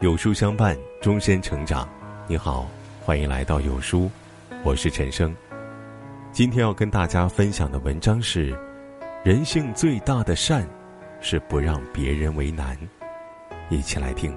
有书相伴，终身成长。你好，欢迎来到有书，我是陈生。今天要跟大家分享的文章是：人性最大的善，是不让别人为难。一起来听。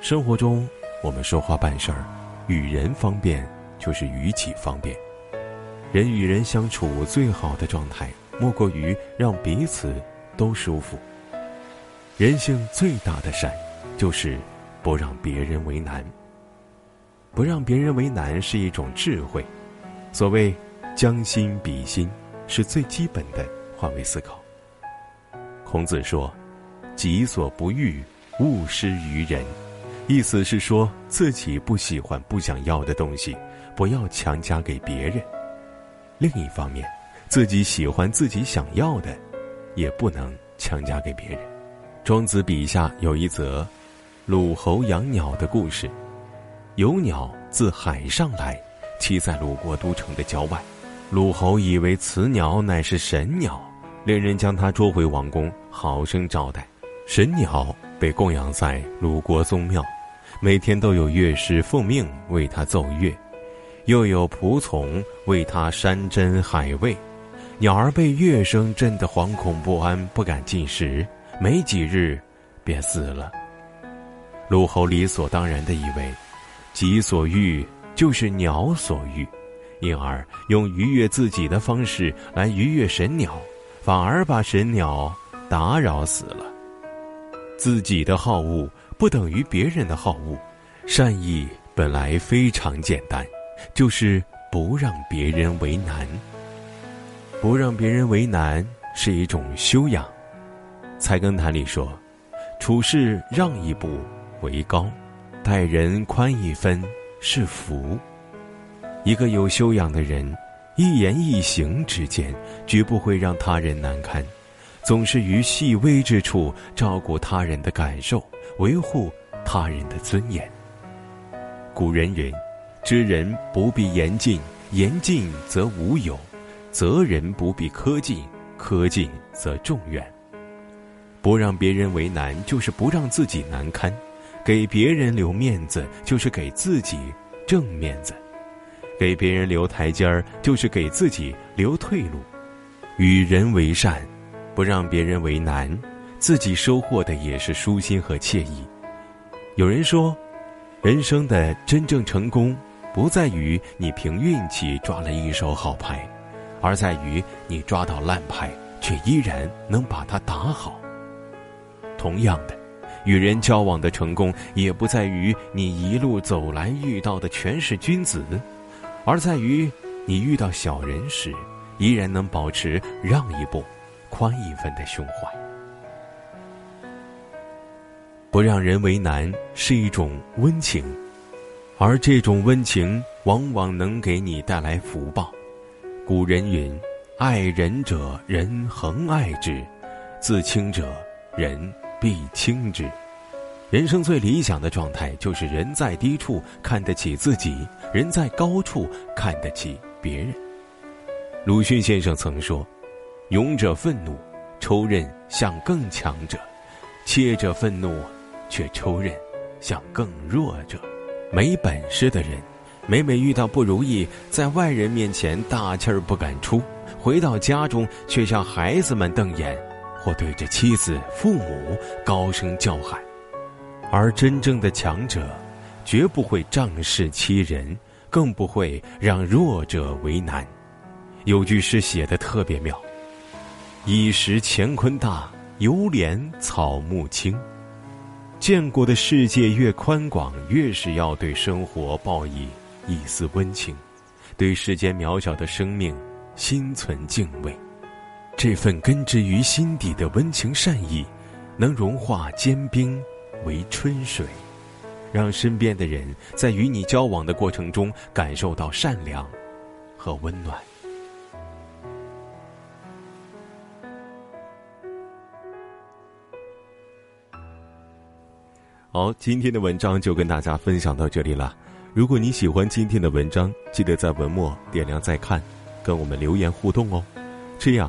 生活中，我们说话办事儿，与人方便就是与己方便。人与人相处最好的状态，莫过于让彼此都舒服。人性最大的善。就是不让别人为难。不让别人为难是一种智慧。所谓将心比心，是最基本的换位思考。孔子说：“己所不欲，勿施于人。”意思是说自己不喜欢、不想要的东西，不要强加给别人。另一方面，自己喜欢、自己想要的，也不能强加给别人。庄子笔下有一则。鲁侯养鸟的故事，有鸟自海上来，栖在鲁国都城的郊外。鲁侯以为此鸟乃是神鸟，令人将它捉回王宫，好生招待。神鸟被供养在鲁国宗庙，每天都有乐师奉命为它奏乐，又有仆从为它山珍海味。鸟儿被乐声震得惶恐不安，不敢进食，没几日便死了。鲁侯理所当然的以为，己所欲就是鸟所欲，因而用愉悦自己的方式来愉悦神鸟，反而把神鸟打扰死了。自己的好恶不等于别人的好恶，善意本来非常简单，就是不让别人为难。不让别人为难是一种修养。菜根谭里说：“处事让一步。”为高，待人宽一分是福。一个有修养的人，一言一行之间绝不会让他人难堪，总是于细微之处照顾他人的感受，维护他人的尊严。古人云：“知人不必言尽，言尽则无有；责人不必苛尽，苛尽则众怨。”不让别人为难，就是不让自己难堪。给别人留面子，就是给自己挣面子；给别人留台阶儿，就是给自己留退路。与人为善，不让别人为难，自己收获的也是舒心和惬意。有人说，人生的真正成功，不在于你凭运气抓了一手好牌，而在于你抓到烂牌，却依然能把它打好。同样的。与人交往的成功，也不在于你一路走来遇到的全是君子，而在于你遇到小人时，依然能保持让一步、宽一分的胸怀。不让人为难是一种温情，而这种温情往往能给你带来福报。古人云：“爱人者，人恒爱之；自轻者，人。”必轻之。人生最理想的状态，就是人在低处看得起自己，人在高处看得起别人。鲁迅先生曾说：“勇者愤怒，抽刃向更强者；怯者愤怒，却抽刃向更弱者。”没本事的人，每每遇到不如意，在外人面前大气儿不敢出，回到家中却向孩子们瞪眼。或对着妻子、父母高声叫喊，而真正的强者，绝不会仗势欺人，更不会让弱者为难。有句诗写的特别妙：“一时乾坤大，犹怜草木青。”见过的世界越宽广，越是要对生活报以一丝温情，对世间渺小的生命心存敬畏。这份根植于心底的温情善意，能融化坚冰为春水，让身边的人在与你交往的过程中感受到善良和温暖。好，今天的文章就跟大家分享到这里了。如果你喜欢今天的文章，记得在文末点亮再看，跟我们留言互动哦，这样。